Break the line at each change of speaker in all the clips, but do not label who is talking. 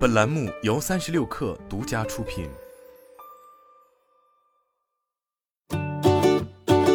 本栏目由三十六氪独家出品。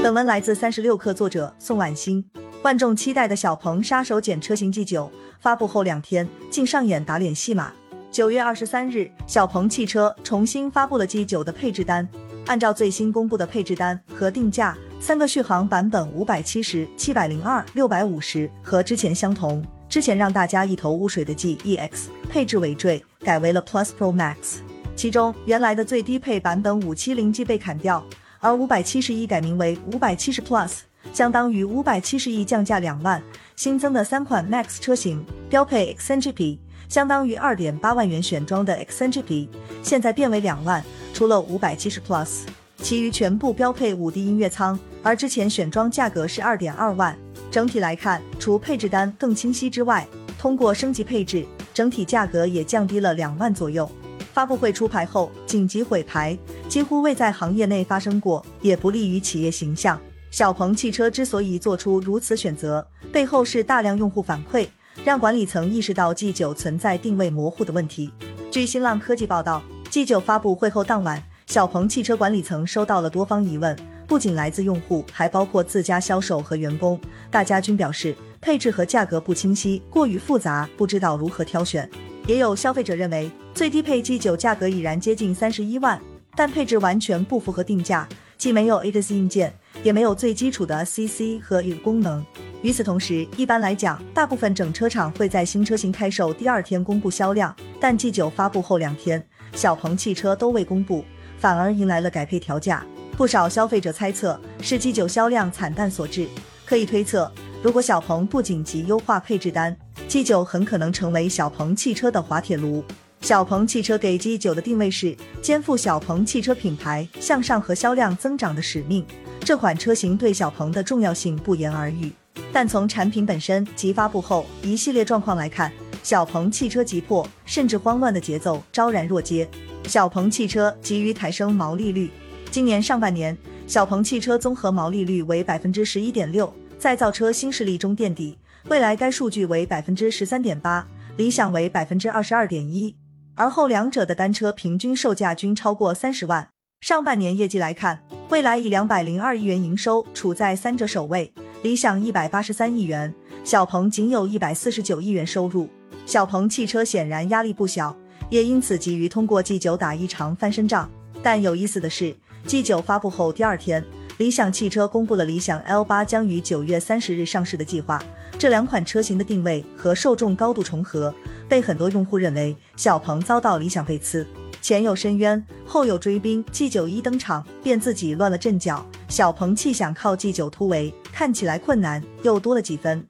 本文来自三十六氪作者宋婉欣。万众期待的小鹏杀手锏车型 G9 发布后两天，竟上演打脸戏码。九月二十三日，小鹏汽车重新发布了 G9 的配置单。按照最新公布的配置单和定价，三个续航版本五百七十、七百零二、六百五十和之前相同。之前让大家一头雾水的 GEX 配置尾缀改为了 Plus Pro Max，其中原来的最低配版本五七零 G 被砍掉，而五百七十一改名为五百七十 Plus，相当于五百七十一降价两万。新增的三款 Max 车型标配 XNGP，相当于二点八万元选装的 XNGP，现在变为两万，除了五百七十 Plus，其余全部标配五 D 音乐舱，而之前选装价格是二点二万。整体来看，除配置单更清晰之外，通过升级配置，整体价格也降低了两万左右。发布会出牌后紧急毁牌，几乎未在行业内发生过，也不利于企业形象。小鹏汽车之所以做出如此选择，背后是大量用户反馈，让管理层意识到 G9 存在定位模糊的问题。据新浪科技报道，G9 发布会后当晚，小鹏汽车管理层收到了多方疑问。不仅来自用户，还包括自家销售和员工，大家均表示配置和价格不清晰，过于复杂，不知道如何挑选。也有消费者认为，最低配 G9 价格已然接近三十一万，但配置完全不符合定价，既没有 ADAS 硬件，也没有最基础的 CC 和 U 功能。与此同时，一般来讲，大部分整车厂会在新车型开售第二天公布销量，但 G9 发布后两天，小鹏汽车都未公布，反而迎来了改配调价。不少消费者猜测是 G9 销量惨淡所致。可以推测，如果小鹏不紧急优化配置单，G9 很可能成为小鹏汽车的滑铁卢。小鹏汽车给 G9 的定位是肩负小鹏汽车品牌向上和销量增长的使命。这款车型对小鹏的重要性不言而喻。但从产品本身及发布后一系列状况来看，小鹏汽车急迫甚至慌乱的节奏昭然若揭。小鹏汽车急于抬升毛利率。今年上半年，小鹏汽车综合毛利率为百分之十一点六，在造车新势力中垫底。未来该数据为百分之十三点八，理想为百分之二十二点一。而后两者的单车平均售价均超过三十万。上半年业绩来看，蔚来以两百零二亿元营收处在三者首位，理想一百八十三亿元，小鹏仅有一百四十九亿元收入。小鹏汽车显然压力不小，也因此急于通过 G 九打一场翻身仗。但有意思的是。G9 发布后第二天，理想汽车公布了理想 L8 将于九月三十日上市的计划。这两款车型的定位和受众高度重合，被很多用户认为小鹏遭到理想背刺。前有深渊，后有追兵，G9 一登场便自己乱了阵脚。小鹏气想靠 G9 突围，看起来困难又多了几分。